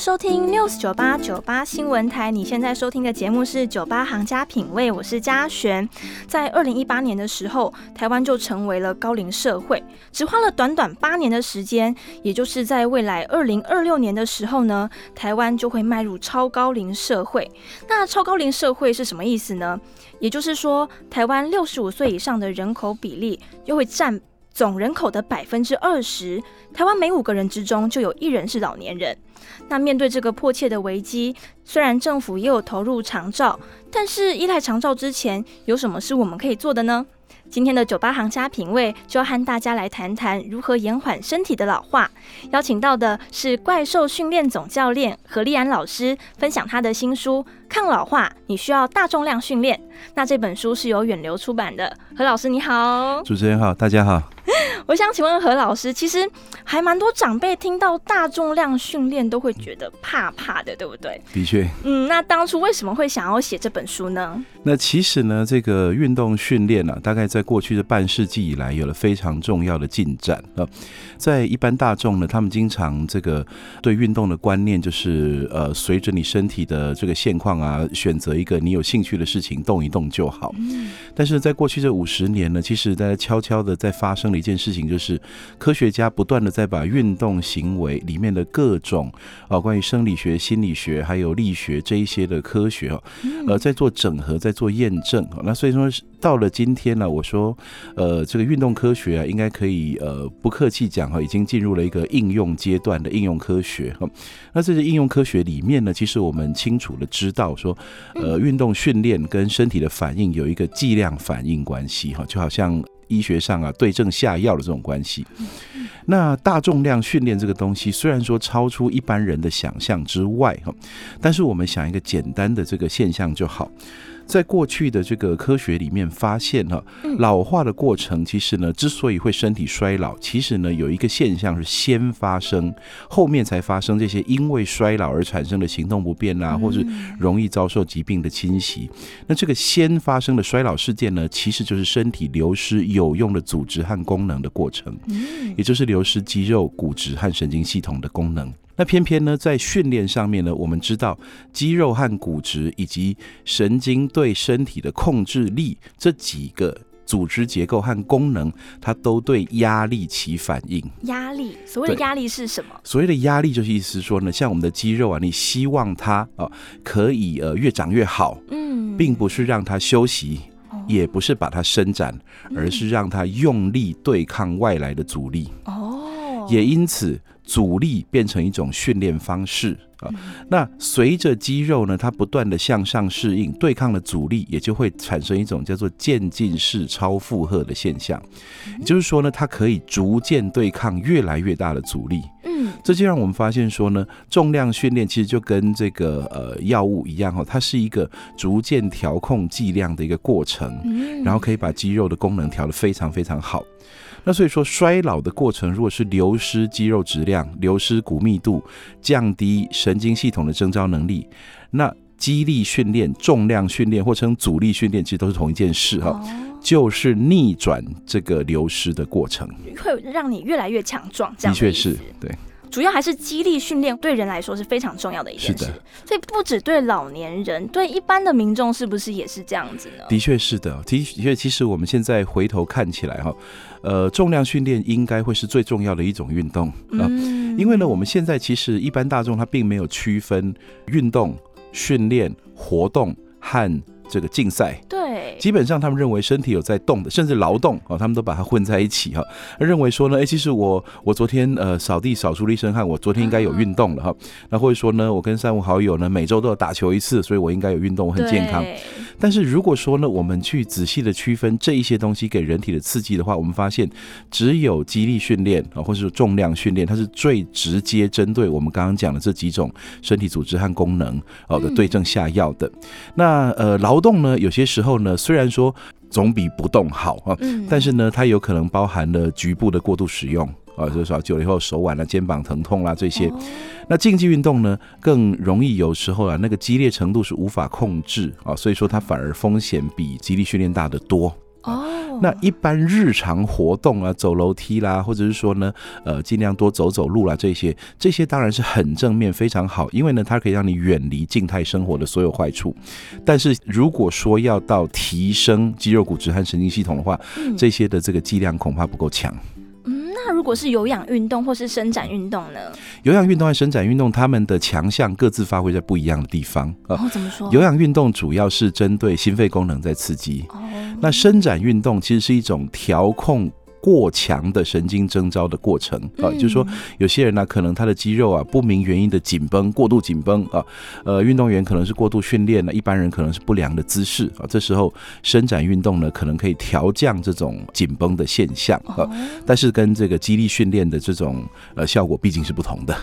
收听 News 九八九八新闻台，你现在收听的节目是九八行家品味，我是嘉璇。在二零一八年的时候，台湾就成为了高龄社会，只花了短短八年的时间，也就是在未来二零二六年的时候呢，台湾就会迈入超高龄社会。那超高龄社会是什么意思呢？也就是说，台湾六十五岁以上的人口比例就会占总人口的百分之二十，台湾每五个人之中就有一人是老年人。那面对这个迫切的危机，虽然政府也有投入长照，但是依赖长照之前，有什么是我们可以做的呢？今天的酒吧行家品味就要和大家来谈谈如何延缓身体的老化。邀请到的是怪兽训练总教练何立安老师，分享他的新书《抗老化你需要大重量训练》。那这本书是由远流出版的。何老师你好，主持人好，大家好。我想请问何老师，其实还蛮多长辈听到大重量训练都会觉得怕怕的，对不对？的确。嗯，那当初为什么会想要写这本书呢？那其实呢，这个运动训练呢，大概在过去的半世纪以来，有了非常重要的进展啊。在一般大众呢，他们经常这个对运动的观念就是，呃，随着你身体的这个现况啊，选择一个你有兴趣的事情动一动就好。嗯。但是在过去这五十年呢，其实大家悄悄的在发生了一件事情，就是科学家不断的在把运动行为里面的各种啊，关于生理学、心理学还有力学这一些的科学啊，呃，在做整合，在做验证。那所以说到了今天呢，我说，呃，这个运动科学啊，应该可以呃，不客气讲哈，已经进入了一个应用阶段的应用科学哈。那这些应用科学里面呢，其实我们清楚的知道说，呃，运动训练跟身体的反应有一个剂量反应关系哈，就好像医学上啊对症下药的这种关系。那大重量训练这个东西，虽然说超出一般人的想象之外哈，但是我们想一个简单的这个现象就好。在过去的这个科学里面发现哈，老化的过程其实呢，之所以会身体衰老，其实呢有一个现象是先发生，后面才发生这些因为衰老而产生的行动不便啊，或是容易遭受疾病的侵袭。那这个先发生的衰老事件呢，其实就是身体流失有用的组织和功能的过程，也就是流失肌肉、骨质和神经系统的功能。那偏偏呢，在训练上面呢，我们知道肌肉和骨质以及神经对身体的控制力这几个组织结构和功能，它都对压力起反应。压力，所谓的压力是什么？所谓的压力就是意思说呢，像我们的肌肉啊，你希望它啊可以呃越长越好，嗯，并不是让它休息，也不是把它伸展，而是让它用力对抗外来的阻力。哦，也因此。阻力变成一种训练方式啊，那随着肌肉呢，它不断的向上适应，对抗的阻力，也就会产生一种叫做渐进式超负荷的现象。也就是说呢，它可以逐渐对抗越来越大的阻力。嗯，这就让我们发现说呢，重量训练其实就跟这个呃药物一样哈，它是一个逐渐调控剂量的一个过程，然后可以把肌肉的功能调得非常非常好。那所以说，衰老的过程，如果是流失肌肉质量、流失骨密度、降低神经系统的征召能力，那肌力训练、重量训练或称阻力训练，其实都是同一件事哈，就是逆转这个流失的过程，会让你越来越强壮。这样的确是对。主要还是激励训练对人来说是非常重要的一件事，所以不止对老年人，对一般的民众是不是也是这样子呢？的确是的，的确，其实我们现在回头看起来哈，呃，重量训练应该会是最重要的一种运动啊，因为呢，我们现在其实一般大众他并没有区分运动、训练、活动和。这个竞赛，对，基本上他们认为身体有在动的，甚至劳动啊，他们都把它混在一起哈。认为说呢，哎，其实我我昨天呃扫地扫出了一身汗，我昨天应该有运动了哈。那或者说呢，我跟三五好友呢每周都要打球一次，所以我应该有运动，我很健康。但是如果说呢，我们去仔细的区分这一些东西给人体的刺激的话，我们发现只有肌力训练啊，或者是重量训练，它是最直接针对我们刚刚讲的这几种身体组织和功能哦的对症下药的。那呃，劳动呢，有些时候呢，虽然说总比不动好啊，但是呢，它有可能包含了局部的过度使用。啊，就是说久了以后手腕啊、肩膀疼痛啦这些，那竞技运动呢更容易有时候啊，那个激烈程度是无法控制啊，所以说它反而风险比激力训练大得多。哦，那一般日常活动啊，走楼梯啦，或者是说呢，呃，尽量多走走路啦，这些这些当然是很正面，非常好，因为呢，它可以让你远离静态生活的所有坏处。但是如果说要到提升肌肉、骨质和神经系统的话，这些的这个剂量恐怕不够强。那如果是有氧运动或是伸展运动呢？有氧运动和伸展运动，他们的强项各自发挥在不一样的地方。哦，怎么说？有氧运动主要是针对心肺功能在刺激。哦，那伸展运动其实是一种调控。过强的神经征召的过程啊，就是说有些人呢，可能他的肌肉啊不明原因的紧绷，过度紧绷啊，呃，运动员可能是过度训练了，一般人可能是不良的姿势啊，这时候伸展运动呢，可能可以调降这种紧绷的现象啊，但是跟这个肌力训练的这种呃效果毕竟是不同的。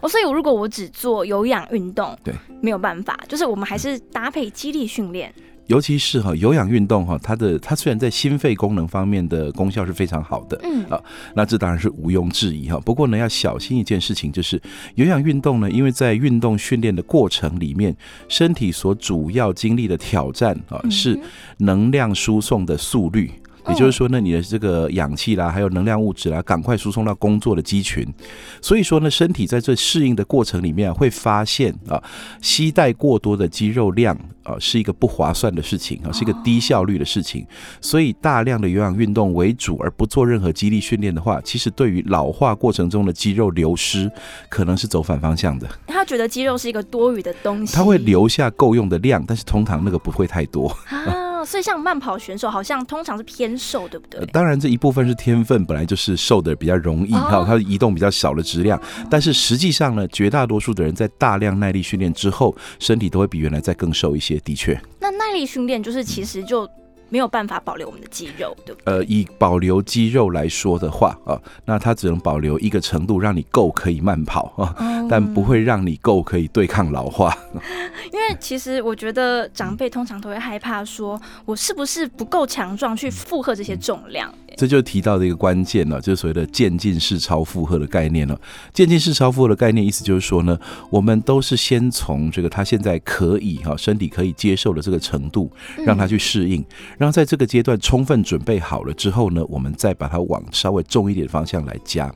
哦，所以如果我只做有氧运动，对，没有办法，就是我们还是搭配肌力训练。尤其是哈有氧运动哈，它的它虽然在心肺功能方面的功效是非常好的，嗯啊，那这当然是毋庸置疑哈。不过呢，要小心一件事情，就是有氧运动呢，因为在运动训练的过程里面，身体所主要经历的挑战啊，是能量输送的速率。也就是说呢，你的这个氧气啦，还有能量物质啦，赶快输送到工作的肌群。所以说呢，身体在这适应的过程里面，会发现啊，携带过多的肌肉量啊，是一个不划算的事情啊，是一个低效率的事情。所以大量的有氧运动为主，而不做任何肌力训练的话，其实对于老化过程中的肌肉流失，可能是走反方向的。他觉得肌肉是一个多余的东西，他会留下够用的量，但是通常那个不会太多。所以像慢跑选手，好像通常是偏瘦，对不对？当然，这一部分是天分，本来就是瘦的比较容易哈，它移动比较小的质量。但是实际上呢，绝大多数的人在大量耐力训练之后，身体都会比原来再更瘦一些。的确，那耐力训练就是其实就。没有办法保留我们的肌肉，对不对？呃，以保留肌肉来说的话啊，那它只能保留一个程度，让你够可以慢跑啊，但不会让你够可以对抗老化。因为其实我觉得长辈通常都会害怕，说我是不是不够强壮去负荷这些重量？这就提到的一个关键了，就是所谓的渐进式超负荷的概念了。渐进式超负荷的概念意思就是说呢，我们都是先从这个他现在可以哈身体可以接受的这个程度，让他去适应。然后在这个阶段充分准备好了之后呢，我们再把它往稍微重一点的方向来加。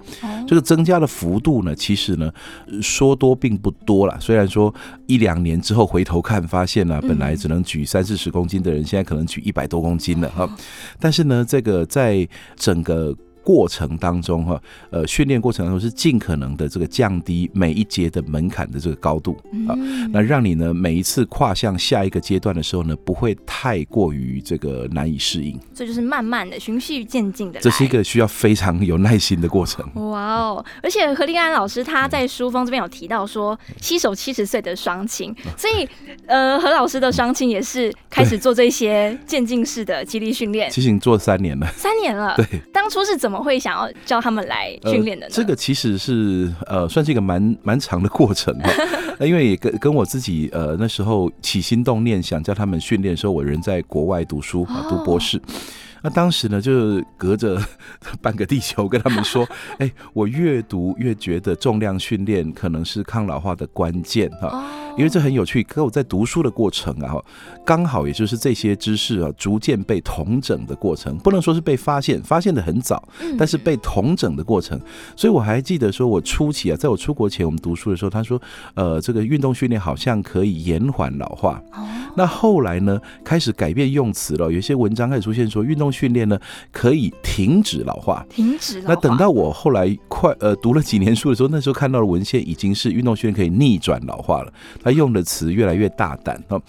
这个增加的幅度呢，其实呢说多并不多了。虽然说一两年之后回头看，发现呢本来只能举三四十公斤的人，现在可能举一百多公斤了哈。但是呢，这个在整个。过程当中哈，呃，训练过程当中是尽可能的这个降低每一节的门槛的这个高度啊，那让你呢每一次跨向下一个阶段的时候呢，不会太过于这个难以适应。这就是慢慢的循序渐进的，这是一个需要非常有耐心的过程。哇哦！而且何立安老师他在书封这边有提到说，七手七十岁的双亲，所以呃，何老师的双亲也是开始做这些渐进式的激励训练。其实你做三年了，三年了。对，当初是怎么？会想要叫他们来训练的，这个其实是呃，算是一个蛮蛮长的过程哈。因为也跟跟我自己呃那时候起心动念想叫他们训练的时候，我人在国外读书啊，读博士。那当时呢，就是隔着半个地球跟他们说：“ 哎，我越读越觉得重量训练可能是抗老化的关键哈，因为这很有趣。可我在读书的过程啊，刚好也就是这些知识啊逐渐被统整的过程，不能说是被发现，发现的很早，但是被统整的过程。所以我还记得说，我初期啊，在我出国前我们读书的时候，他说，呃，这个运动训练好像可以延缓老化。那后来呢，开始改变用词了，有些文章开始出现说运动。训练呢可以停止老化，停止。那等到我后来快呃读了几年书的时候，那时候看到的文献已经是运动训练可以逆转老化了。他他用的词越来越大胆哦。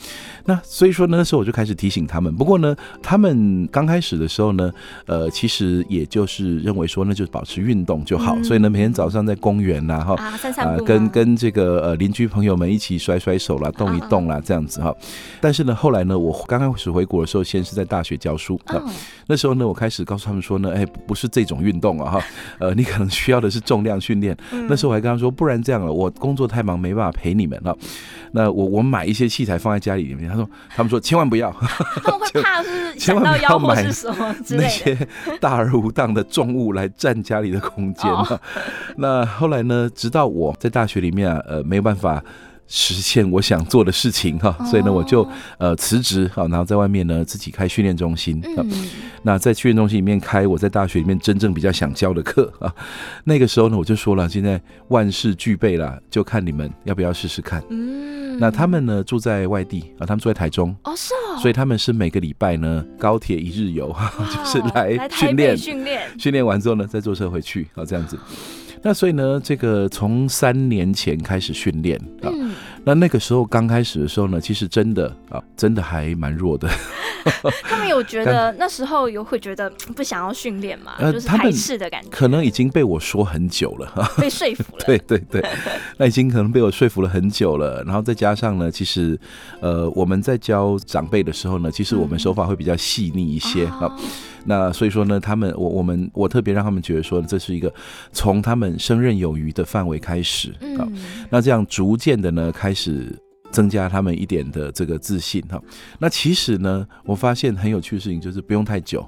那所以说呢，那时候我就开始提醒他们。不过呢，他们刚开始的时候呢，呃，其实也就是认为说，那就保持运动就好。所以呢，每天早上在公园呐，哈啊，跟跟这个呃邻居朋友们一起甩甩手啦，动一动啦，这样子哈。但是呢，后来呢，我刚开始回国的时候，先是在大学教书啊。那时候呢，我开始告诉他们说呢，哎，不是这种运动啊，哈，呃，你可能需要的是重量训练。那时候我还跟他说，不然这样了，我工作太忙，没办法陪你们了。那我我买一些器材放在家里里面。他说，他们说千万不要，他们会怕是 千万不要买什么那些大而无当的重物来占家里的空间。那后来呢，直到我在大学里面啊，呃，没有办法。实现我想做的事情哈，所以呢，我就呃辞职哈，然后在外面呢自己开训练中心。嗯，那在训练中心里面开我在大学里面真正比较想教的课啊。那个时候呢，我就说了，现在万事俱备了，就看你们要不要试试看。嗯，那他们呢住在外地啊，他们住在台中哦，是哦，所以他们是每个礼拜呢高铁一日游，就是来训练训练，训练完之后呢再坐车回去啊，这样子。那所以呢，这个从三年前开始训练啊，那那个时候刚开始的时候呢，其实真的啊，真的还蛮弱的。他们有觉得那时候有会觉得不想要训练嘛？就是排斥的感觉。可能已经被我说很久了，被说服了。对对对，那已经可能被我说服了很久了。然后再加上呢，其实呃，我们在教长辈的时候呢，其实我们手法会比较细腻一些啊。那所以说呢，他们我我们我特别让他们觉得说，这是一个从他们胜任有余的范围开始啊。那这样逐渐的呢，开是增加他们一点的这个自信哈。那其实呢，我发现很有趣的事情就是不用太久。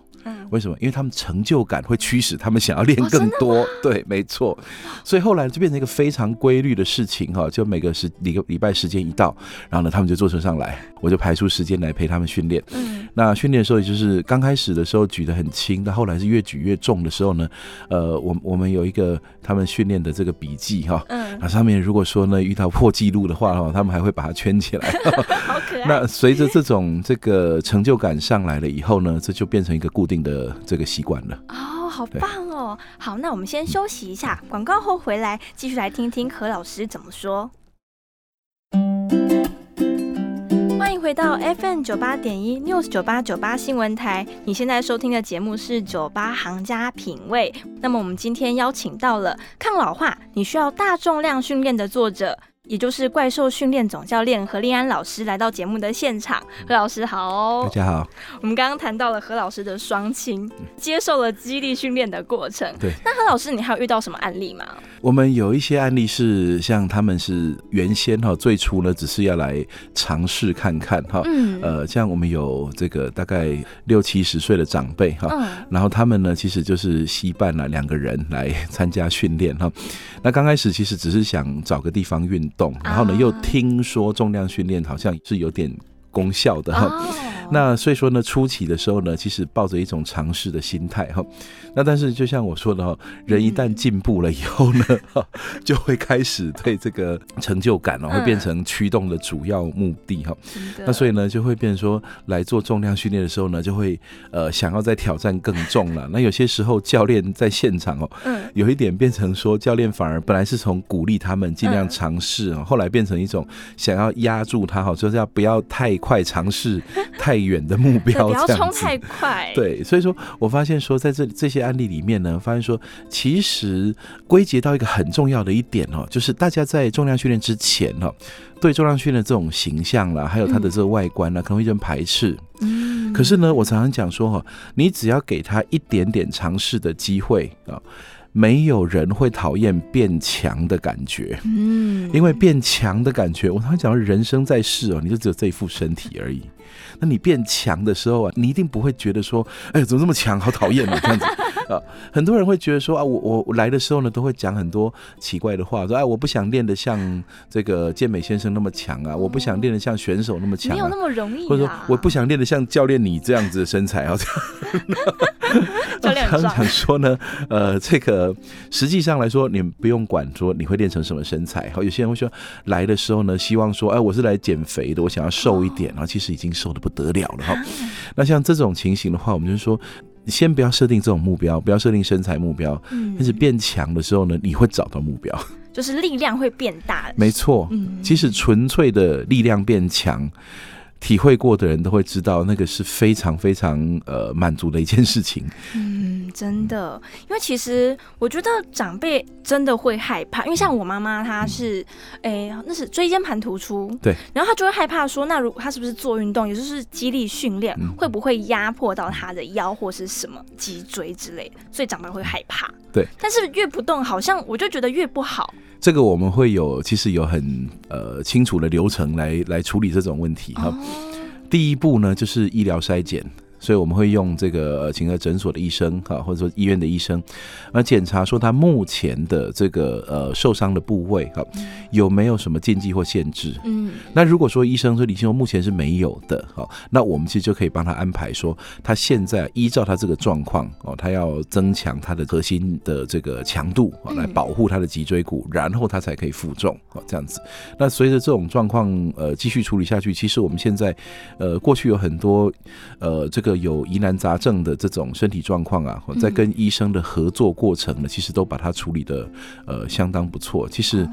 为什么？因为他们成就感会驱使他们想要练更多。对，没错。所以后来就变成一个非常规律的事情哈，就每个时礼个礼拜时间一到，然后呢，他们就坐车上来，我就排出时间来陪他们训练。嗯，那训练的时候，也就是刚开始的时候举得很轻，到后来是越举越重的时候呢，呃，我我们有一个他们训练的这个笔记哈，嗯，那上面如果说呢遇到破纪录的话哈，他们还会把它圈起来。好可爱。那随着这种这个成就感上来了以后呢，这就变成一个固定的。这个习惯了哦，好棒哦！好，那我们先休息一下，广告后回来继续来听听何老师怎么说。欢迎回到 FM 九八点一 News 九八九八新闻台，你现在收听的节目是酒吧行家品味。那么我们今天邀请到了抗老化你需要大重量训练的作者。也就是怪兽训练总教练何立安老师来到节目的现场，何老师好，大家好。我们刚刚谈到了何老师的双亲接受了激励训练的过程，对。那何老师，你还有遇到什么案例吗？我们有一些案例是像他们是原先哈最初呢只是要来尝试看看哈，嗯，呃，像我们有这个大概六七十岁的长辈哈，嗯，然后他们呢其实就是吸伴了两个人来参加训练哈，那刚开始其实只是想找个地方运。动，然后呢，又听说重量训练好像是有点功效的哈。那所以说呢，初期的时候呢，其实抱着一种尝试的心态哈。那但是就像我说的哈，人一旦进步了以后呢，就会开始对这个成就感哦，会变成驱动的主要目的哈。那所以呢，就会变成说来做重量训练的时候呢，就会呃想要再挑战更重了。那有些时候教练在现场哦，有一点变成说教练反而本来是从鼓励他们尽量尝试啊，后来变成一种想要压住他哈，就是要不要太快尝试 太。远的目标，不要冲太快。对，所以说我发现说，在这这些案例里面呢，发现说，其实归结到一个很重要的一点哦，就是大家在重量训练之前哦，对重量训练这种形象啦，还有它的这个外观呢，可能会有点排斥。嗯，可是呢，我常常讲说哈，你只要给他一点点尝试的机会啊。没有人会讨厌变强的感觉，嗯，因为变强的感觉，我常常讲，人生在世哦，你就只有这一副身体而已。那你变强的时候啊，你一定不会觉得说，哎，怎么这么强，好讨厌你，这样子啊。很多人会觉得说啊，我我来的时候呢，都会讲很多奇怪的话，说哎，我不想练得像这个健美先生那么强啊，我不想练得像选手那么强，没有那么容易，或者说我不想练得像教练你这样子的身材啊。教练常常说呢，呃，这个实际上来说，你不用管说你会练成什么身材。好，有些人会说来的时候呢，希望说，哎，我是来减肥的，我想要瘦一点，然后其实已经瘦的不得了了哈。那像这种情形的话，我们就是说，先不要设定这种目标，不要设定身材目标。嗯，但是变强的时候呢，你会找到目标。就是力量会变大。没错，嗯即使纯粹的力量变强，体会过的人都会知道，那个是非常非常呃满足的一件事情。嗯，真的，因为其实我觉得长辈真的会害怕，因为像我妈妈，她是，诶、那是椎间盘突出，对，然后她就会害怕说，那如果她是不是做运动，也就是肌力训练，嗯会不会压迫到她的腰或是什么脊椎之类的，所以长辈会害怕。对，但是越不动，好像我就觉得越不好。这个我们会有，其实有很呃清楚的流程来来处理这种问题哈。哦，第一步呢，就是医疗筛检。所以我们会用这个呃请个诊所的医生哈，或者说医院的医生，来检查说他目前的这个呃受伤的部位哈有没有什么禁忌或限制。嗯，那如果说医生说李先生目前是没有的，好，那我们其实就可以帮他安排说，他现在依照他这个状况哦，他要增强他的核心的这个强度哦，嗯来保护他的脊椎骨，然后他才可以负重哦，这样子。那随着这种状况呃继续处理下去，其实我们现在呃过去有很多呃这个有疑难杂症的这种身体状况啊，哦在跟医生的合作过程呢，其实都把它处理的呃相当不错。其实。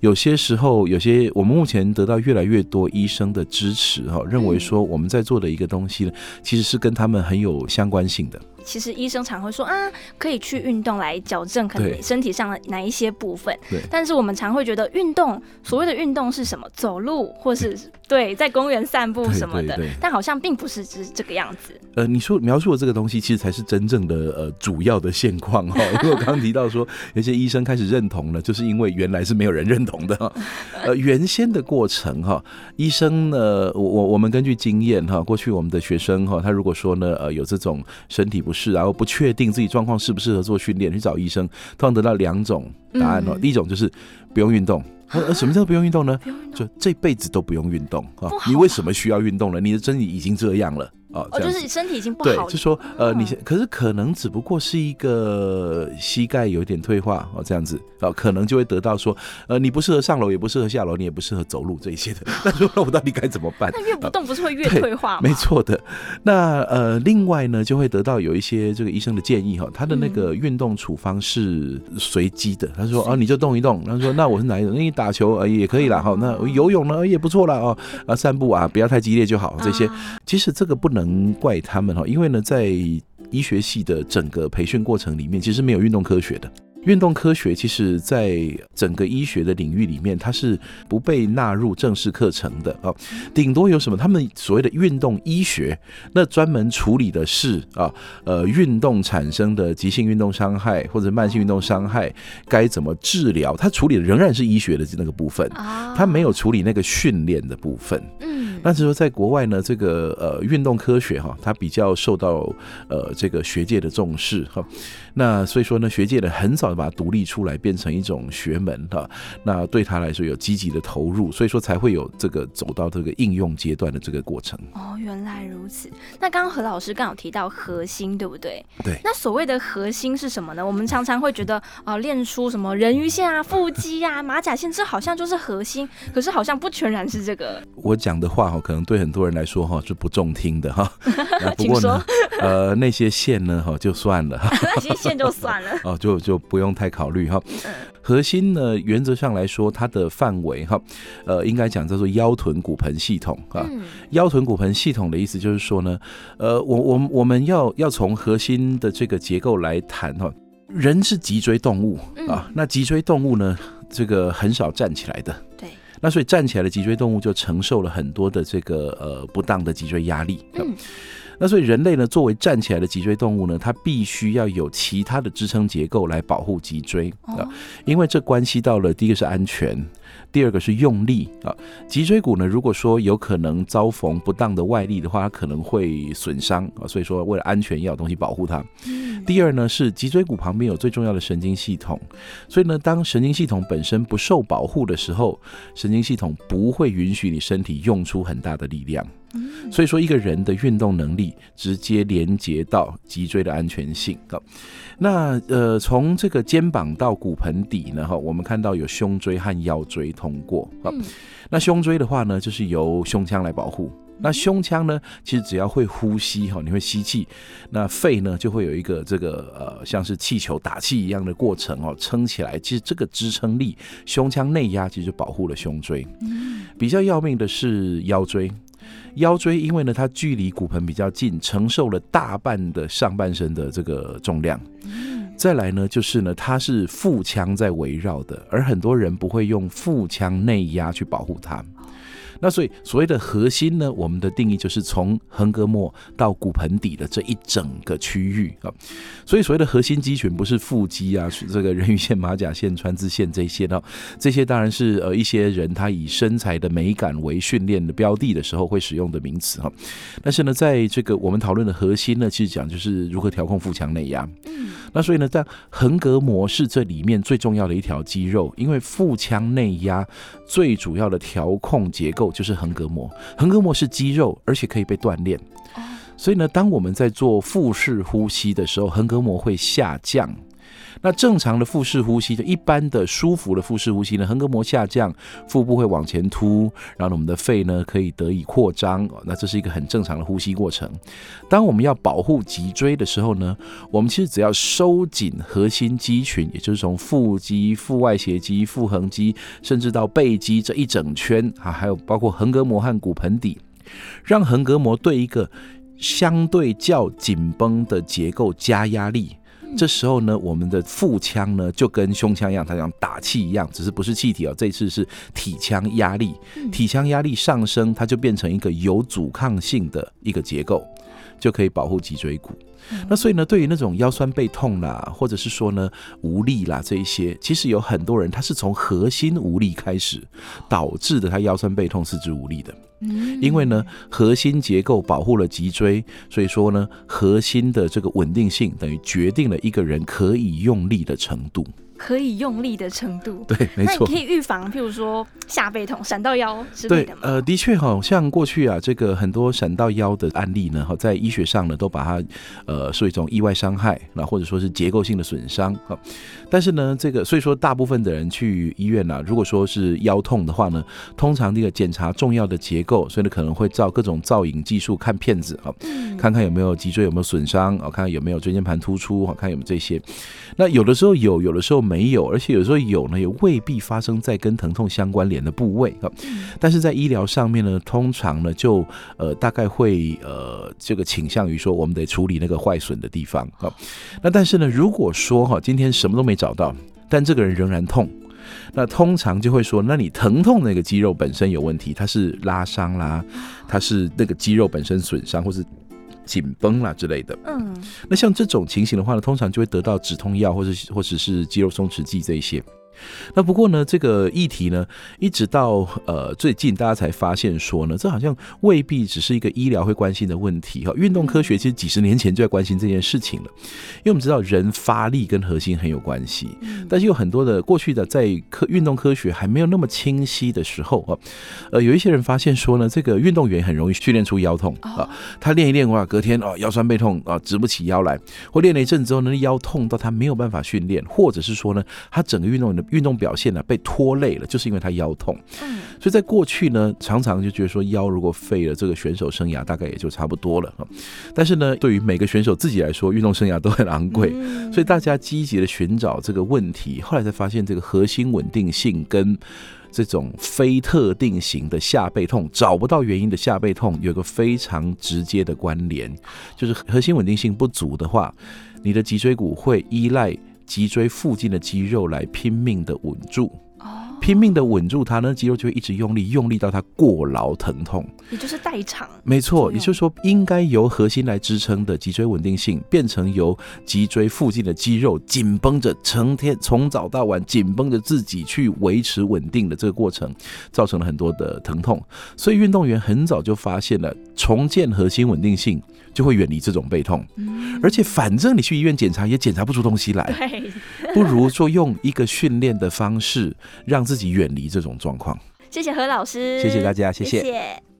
有些时候，有些我们目前得到越来越多医生的支持哈，认为说我们在做的一个东西呢，其实是跟他们很有相关性的。其实医生常会说啊，可以去运动来矫正可对能身体上的哪一些部分。对但是我们常会觉得运动，所谓的运动是什么？走路，或是对在公园散步什么的对对。但好像并不是只这个样子。呃，你说描述的这个东西，其实才是真正的呃主要的现况哈。因为我刚刚提到说，有些医生开始认同了，就是因为原来是没有人认同的哈。呃，原先的过程哈，医生呢，我我我们根据经验哈，过去我们的学生哈，他如果说呢，呃，有这种身体不适，然后不确定自己状况适不适合做训练，去找医生，通常得到两种答案哦。嗯第一种就是不用运动。呃，呃什么叫不用运动呢？就这辈子都不用运动啊！你为什么需要运动呢？你的身体已经这样了啊，哦，就是身体已经不好，了。就说呃，你可是可能只不过是一个膝盖有点退化哦，这样子哦，可能就会得到说，呃，你不适合上楼，也不适合下楼，你也不适合走路这一些的。那 说那我到底该怎么办？那越不动不是会越退化吗？没错的。那呃，另外呢，就会得到有一些这个医生的建议哈，他的那嗯个运动处方是随机的。他说啊，你就动一动。他说 那我是哪一种？那你打球呃也可以啦哈。那游泳呢呃也不错啦哦。啊，散步啊不要太激烈就好。这些啊其实这个不能能怪他们哈，因为呢，在医学系的整个培训过程里面，其实没有运动科学的。运动科学其实在整个医学的领域里面，它是不被纳入正式课程的啊。顶多有什么？他们所谓的运动医学，那专门处理的是啊，呃，运动产生的急性运动伤害或者慢性运动伤害该怎么治疗，它处理的仍然是医学的那个部分，啊它没有处理那个训练的部分。嗯，那是说在国外呢，这个呃运动科学哈，它比较受到呃这个学界的重视哈。那所以说呢，学界的很早就把它独立出来，变成一种学门哈。那对他来说有积极的投入，所以说才会有这个走到这个应用阶段的这个过程。哦，原来如此。那刚刚何老师刚好提到核心，对不对？对那所谓的核心是什么呢？我们常常会觉得，啊、练出什么人鱼线啊、腹肌啊、马甲线，这好像就是核心，可是好像不全然是这个。我讲的话哈，可能对很多人来说哈是不中听的哈。那不过请呢，呃，那些线呢哈就算了哈。那些线就算了。哦，就就不用太考虑哈嗯。核心呢，原则上来说，它的范围哈，呃，应该讲叫做腰臀骨盆系统啊。嗯腰臀骨盆系统的意思就是说呢，呃，我我们我们要要从核心的这个结构来谈哈。人是脊椎动物啊，那脊椎动物呢，这个很少站起来的。对。那所以站起来的脊椎动物就承受了很多的这个呃不当的脊椎压力。嗯那所以人类呢，作为站起来的脊椎动物呢，它必须要有其他的支撑结构来保护脊椎啊，哦因为这关系到了第一个是安全，第二个是用力啊。脊椎骨呢，如果说有可能遭逢不当的外力的话，它可能会损伤啊，所以说为了安全要有东西保护它。嗯第二呢是脊椎骨旁边有最重要的神经系统，所以呢，当神经系统本身不受保护的时候，神经系统不会允许你身体用出很大的力量。嗯所以说，一个人的运动能力直接连接到脊椎的安全性啊。那呃，从这个肩膀到骨盆底呢，哈，我们看到有胸椎和腰椎通过啊。嗯那胸椎的话呢，就是由胸腔来保护那胸腔呢，其实只要会呼吸哈，你会吸气，那肺呢就会有一个这个呃像是气球打气一样的过程哦，撑起来。其实这个支撑力，胸腔内压其实就保护了胸椎。比较要命的是腰椎。腰椎因为呢，它距离骨盆比较近，承受了大半的上半身的这个重量。再来呢，就是呢，它是腹腔在围绕的，而很多人不会用腹腔内压去保护它。那所以所谓的核心呢，我们的定义就是从横膈膜到骨盆底的这一整个区域啊。所以所谓的核心肌群不是腹肌啊，是这个人鱼线、马甲线、穿刺线这些呢。这些当然是呃一些人他以身材的美感为训练的标的的时候会使用的名词哈。但是呢，在这个我们讨论的核心呢，其实讲就是如何调控腹腔内压。嗯。那所以呢，在横膈膜是这里面最重要的一条肌肉，因为腹腔内压最主要的调控结构。就是横膈膜，横膈膜是肌肉，而且可以被锻炼。所以呢，当我们在做腹式呼吸的时候，横膈膜会下降。那正常的腹式呼吸，就一般的舒服的腹式呼吸呢，横膈膜下降，腹部会往前凸，然后我们的肺呢可以得以扩张。那这是一个很正常的呼吸过程。当我们要保护脊椎的时候呢，我们其实只要收紧核心肌群，也就是从腹肌、腹外斜肌、腹横肌，甚至到背肌这一整圈啊，还有包括横膈膜和骨盆底，让横膈膜对一个相对较紧绷的结构加压力。这时候呢，我们的腹腔呢就跟胸腔一样，它像打气一样，只是不是气体哦，这次是体腔压力，体腔压力上升，它就变成一个有阻抗性的一个结构，就可以保护脊椎骨。那所以呢，对于那种腰酸背痛啦，或者是说呢无力啦这一些，其实有很多人他是从核心无力开始导致的，他腰酸背痛、四肢无力的。因为呢，核心结构保护了脊椎，所以说呢，核心的这个稳定性等于决定了一个人可以用力的程度。可以用力的程度，对，没错。那你可以预防，譬如说下背痛、闪到腰之类的吗？呃，的确哈，像过去啊，这个很多闪到腰的案例呢，哈，在医学上呢，都把它呃是一种意外伤害，那或者说是结构性的损伤，哈。但是呢，这个所以说，大部分的人去医院呢，如果说是腰痛的话呢，通常这个检查重要的结构，所以呢可能会照各种造影技术看片子啊，看看有没有脊椎有没有损伤啊，看看有没有椎间盘突出啊，看有没有这些。那有的时候有，有的时候没有，而且有时候有呢，也未必发生在跟疼痛相关联的部位啊。但是在医疗上面呢，通常呢就呃大概会呃这个倾向于说，我们得处理那个坏损的地方啊。那但是呢，如果说哈今天什么都没。找到，但这个人仍然痛，那通常就会说，那你疼痛那个肌肉本身有问题，它是拉伤啦，它是那个肌肉本身损伤，或是紧绷啦之类的。嗯，那像这种情形的话呢，通常就会得到止痛药，或者或者是肌肉松弛剂这一些。那不过呢，这个议题呢，一直到呃最近，大家才发现说呢，这好像未必只是一个医疗会关心的问题哈。运动科学其实几十年前就在关心这件事情了，因为我们知道人发力跟核心很有关系，但是有很多的过去的在科运动科学还没有那么清晰的时候啊，呃，有一些人发现说呢，这个运动员很容易训练出腰痛啊，他练一练哇，隔天哦腰酸背痛啊，直不起腰来，或练了一阵之后呢，腰痛到他没有办法训练，或者是说呢，他整个运动的运动表现呢被拖累了，就是因为他腰痛。嗯，所以在过去呢，常常就觉得说腰如果废了，这个选手生涯大概也就差不多了。但是呢，对于每个选手自己来说，运动生涯都很昂贵，所以大家积极的寻找这个问题，后来才发现这个核心稳定性跟这种非特定型的下背痛找不到原因的下背痛有个非常直接的关联，就是核心稳定性不足的话，你的脊椎骨会依赖。脊椎附近的肌肉来拼命的稳住，拼命的稳住它呢，肌肉就会一直用力，用力到它过劳疼痛，也就是代偿。没错，也就是说，应该由核心来支撑的脊椎稳定性，变成由脊椎附近的肌肉紧绷着，成天从早到晚紧绷着自己去维持稳定的这个过程，造成了很多的疼痛。所以运动员很早就发现了重建核心稳定性。就会远离这种背痛，而且反正你去医院检查也检查不出东西来，不如说用一个训练的方式让自己远离这种状况。谢谢何老师，谢谢大家，谢谢。